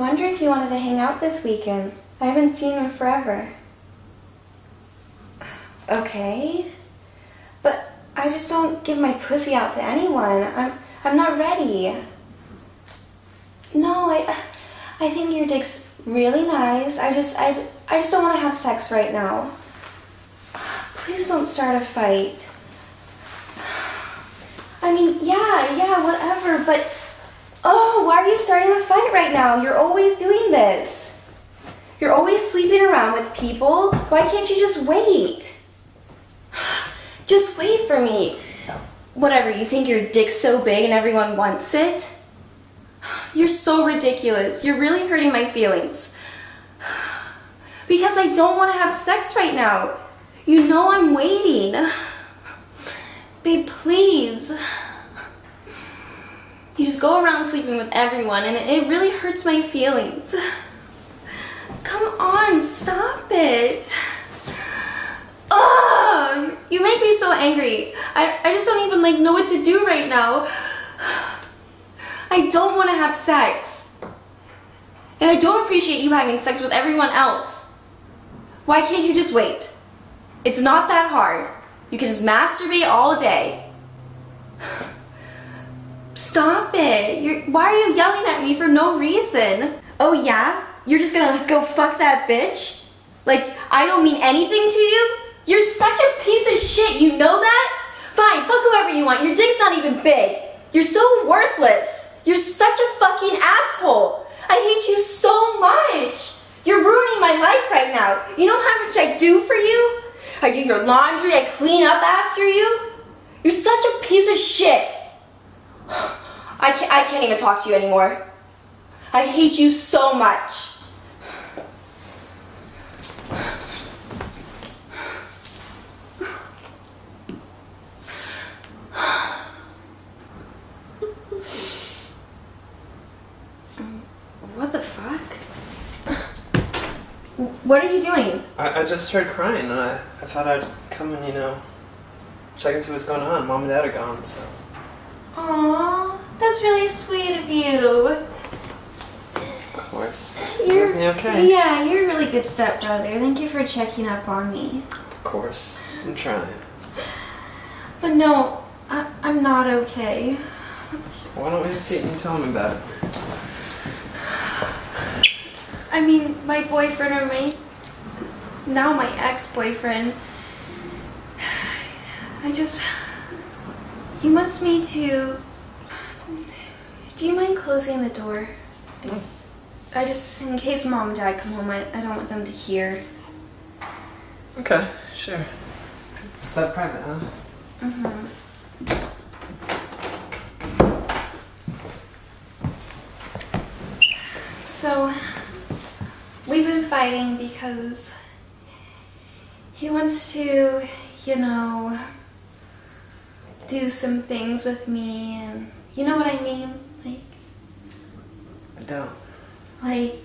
wondering if you wanted to hang out this weekend. I haven't seen in forever. Okay. But I just don't give my pussy out to anyone. I'm I'm not ready. No, I I think your dick's really nice. I just I I just don't want to have sex right now. Please don't start a fight. I mean, yeah, yeah, whatever, but oh, are you starting a fight right now? You're always doing this. You're always sleeping around with people. Why can't you just wait? Just wait for me. Whatever, you think your dick's so big and everyone wants it? You're so ridiculous. You're really hurting my feelings. Because I don't want to have sex right now. You know I'm waiting. Babe, please. Just go around sleeping with everyone and it really hurts my feelings. Come on, stop it. Oh, you make me so angry. I, I just don't even like know what to do right now. I don't want to have sex. And I don't appreciate you having sex with everyone else. Why can't you just wait? It's not that hard. You can just masturbate all day. Stop it. You're, why are you yelling at me for no reason? Oh yeah? You're just gonna go fuck that bitch? Like, I don't mean anything to you? You're such a piece of shit, you know that? Fine, fuck whoever you want. Your dick's not even big. You're so worthless. You're such a fucking asshole. I hate you so much. You're ruining my life right now. You know how much I do for you? I do your laundry, I clean up after you. You're such a piece of shit. I can't, I can't even talk to you anymore. I hate you so much. What the fuck? What are you doing? I, I just started crying and I, I thought I'd come and, you know, check and see what's going on. Mom and Dad are gone, so. Aw, really sweet of you. Of course. You're, okay? Yeah, you're a really good stepbrother. Thank you for checking up on me. Of course. I'm trying. But no, I, I'm not okay. Why don't we sit and tell me about it? I mean, my boyfriend or my now my ex-boyfriend. I just he wants me to. Do you mind closing the door? I just, in case mom and dad come home, I, I don't want them to hear. Okay, sure. It's that private, huh? Mm-hmm. So, we've been fighting because he wants to, you know, do some things with me, and you know what I mean? Like,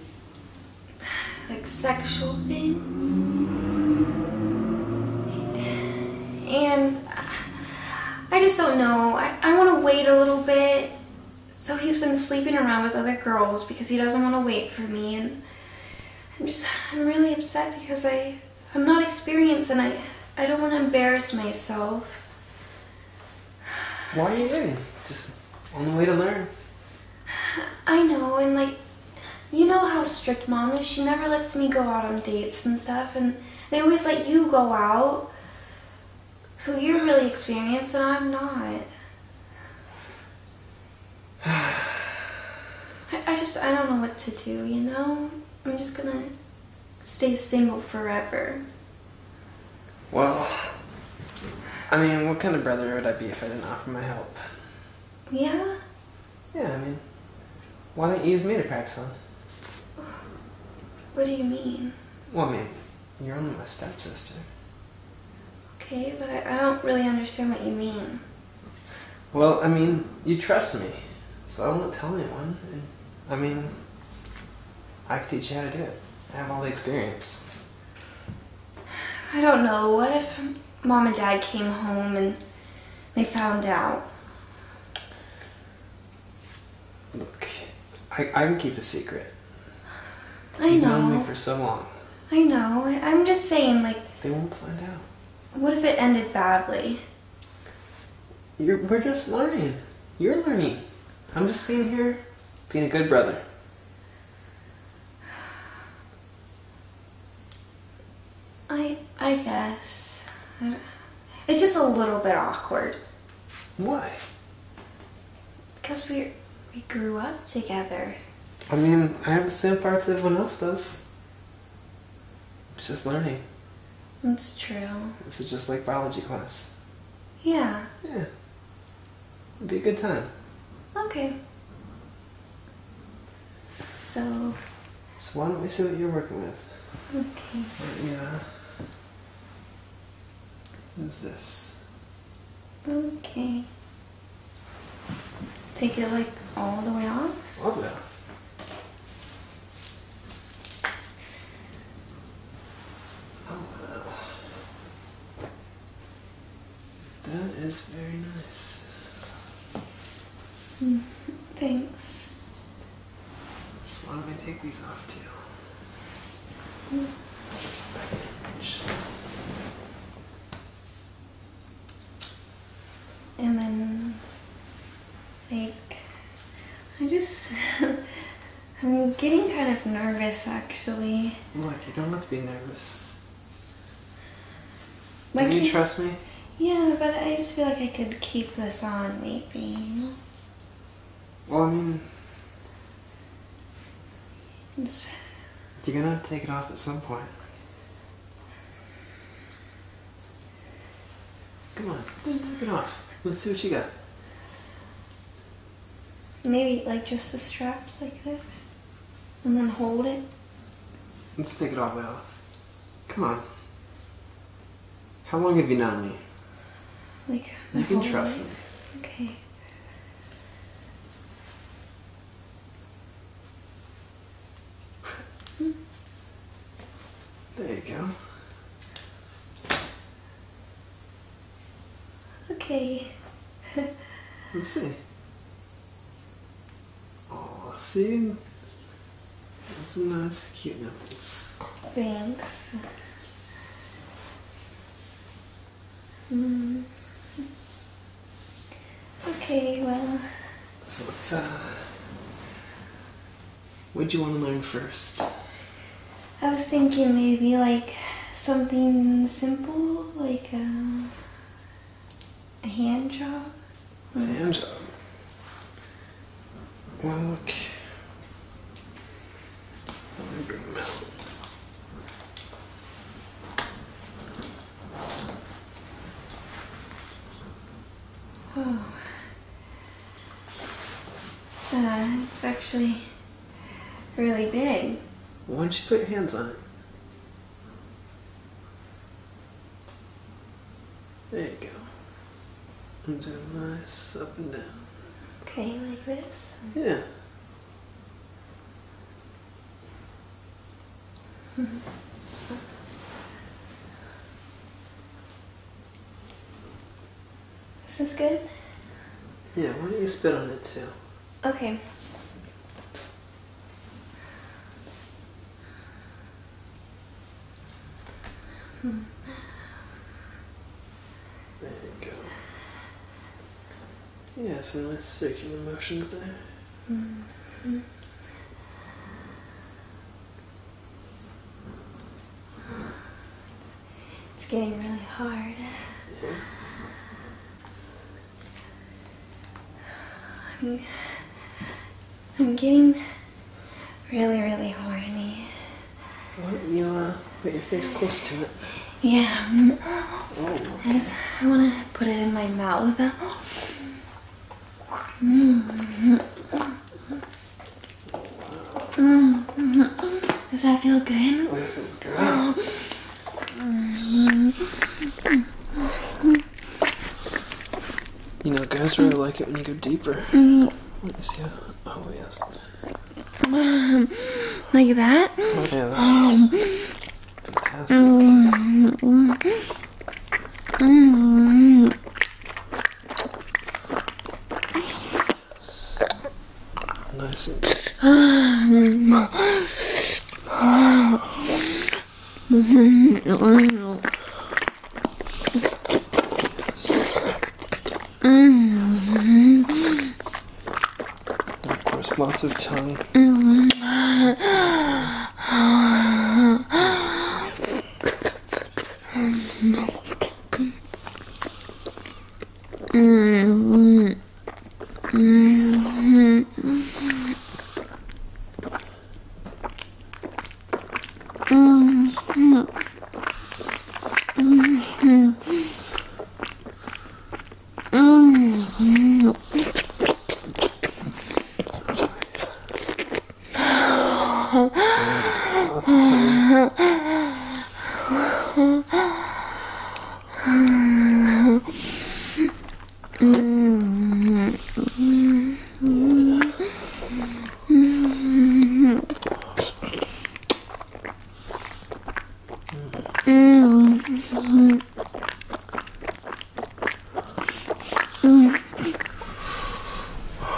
like, sexual things. And I just don't know. I, I want to wait a little bit. So he's been sleeping around with other girls because he doesn't want to wait for me. And I'm just, I'm really upset because I, I'm not experienced and I, I don't want to embarrass myself. Why are you waiting? Just on the way to learn. I know, and like, you know how strict mom is. She never lets me go out on dates and stuff, and they always let you go out. So you're really experienced, and I'm not. I, I just, I don't know what to do, you know? I'm just gonna stay single forever. Well, I mean, what kind of brother would I be if I didn't offer my help? Yeah? Yeah, I mean, why don't you use me to practice on? What do you mean? Well, I mean, you're only my stepsister. Okay, but I, I don't really understand what you mean. Well, I mean, you trust me, so I won't tell anyone. And, I mean, I can teach you how to do it. I have all the experience. I don't know. What if mom and dad came home and they found out? I, I can keep a secret. I You've known me for so long. I know. I'm just saying, like, They won't find out. what if it ended badly? You're, we're just learning. You're learning. I'm just being here, being a good brother. I I guess. It's just a little bit awkward Why? because we we grew up together. I mean, I have the same parts everyone else does. It's just learning. That's true. This is just like biology class. Yeah. Yeah. It'd be a good time. Okay. So So why don't we see what you're working with? okay. Yeah. Uh, who's this? Okay. Take it like all the way off. All the way off. Oh, wow. That is very nice. Mm, thanks. So why don't we take these off too? And then, like, I just, I'm getting kind of nervous actually. Look, you don't have to be nervous. Do you trust me? yeah, but I just feel like I could keep this on maybe. Well, I mean, It's- you're gonna have to take it off at some point. Come on, just take it off. Let's see what you got. maybe like just the straps like this, and then hold it. Let's take it all the way off. Come on. How long have you known me? Like You can trust it. me. Okay. There you go. Okay. Let's see. Oh, see? That's a nice, cute nipples. Thanks. Mm. Okay, well, So let's, uh. What do you want to learn first? I was thinking maybe like something simple, like um, a hand job. A hand job. Well, look. Let me bring them out. Oh. Uh, it's actually really big. Why don't you put your hands on it? There you go. And do a nice up and down. Okay, like this. Yeah. This is good. Yeah, why don't you spit on it too? Okay. There you go. Yeah, some nice circular motions there. It's getting really hard. I'm, I'm getting really, really horny. Why don't you uh, put your face close to it? Yeah, mm, Oh. I just I want to put it in my mouth. Mm. Does that feel good? Oh, feels great. You know, guys really like it when you go deeper. Let me see. How, oh, yes. like that. Mm. Um, nice. of course, lots of tongue. Mm-hmm. Lots of tongue.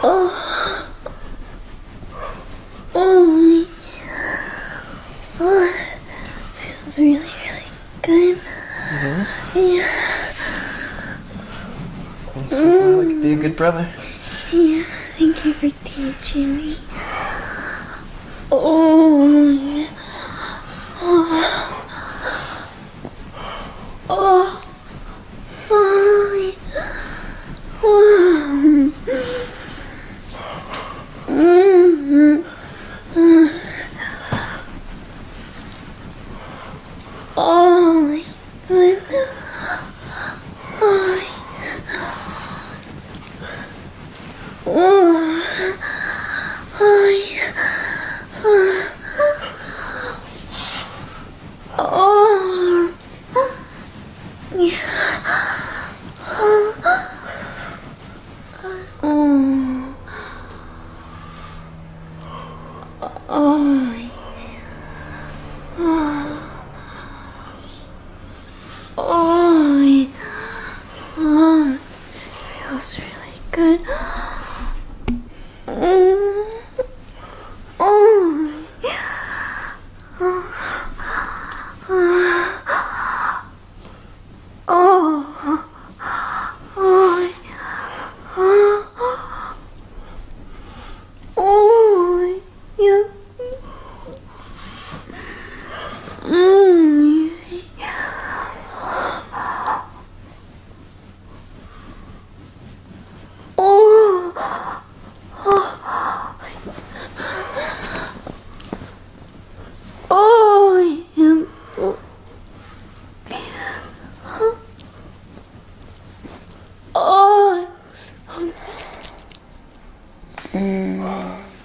Oh, oh, feels really, really good. I'm so I could be a good brother. Yeah, thank you for teaching me. Oh, oh, oh, oh, oh. Mm. Oh. Oh. Oh. Oh. Oh. Feels really good. Mm. Oh. Oh. Oh. Oh. Yeah. Mm. Oh. Oh. Yeah. Oh.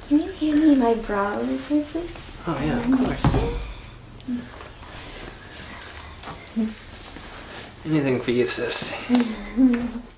Can you hand me my bra really quickly? Oh, yeah, of course. Mm-hmm. Anything for you, sis.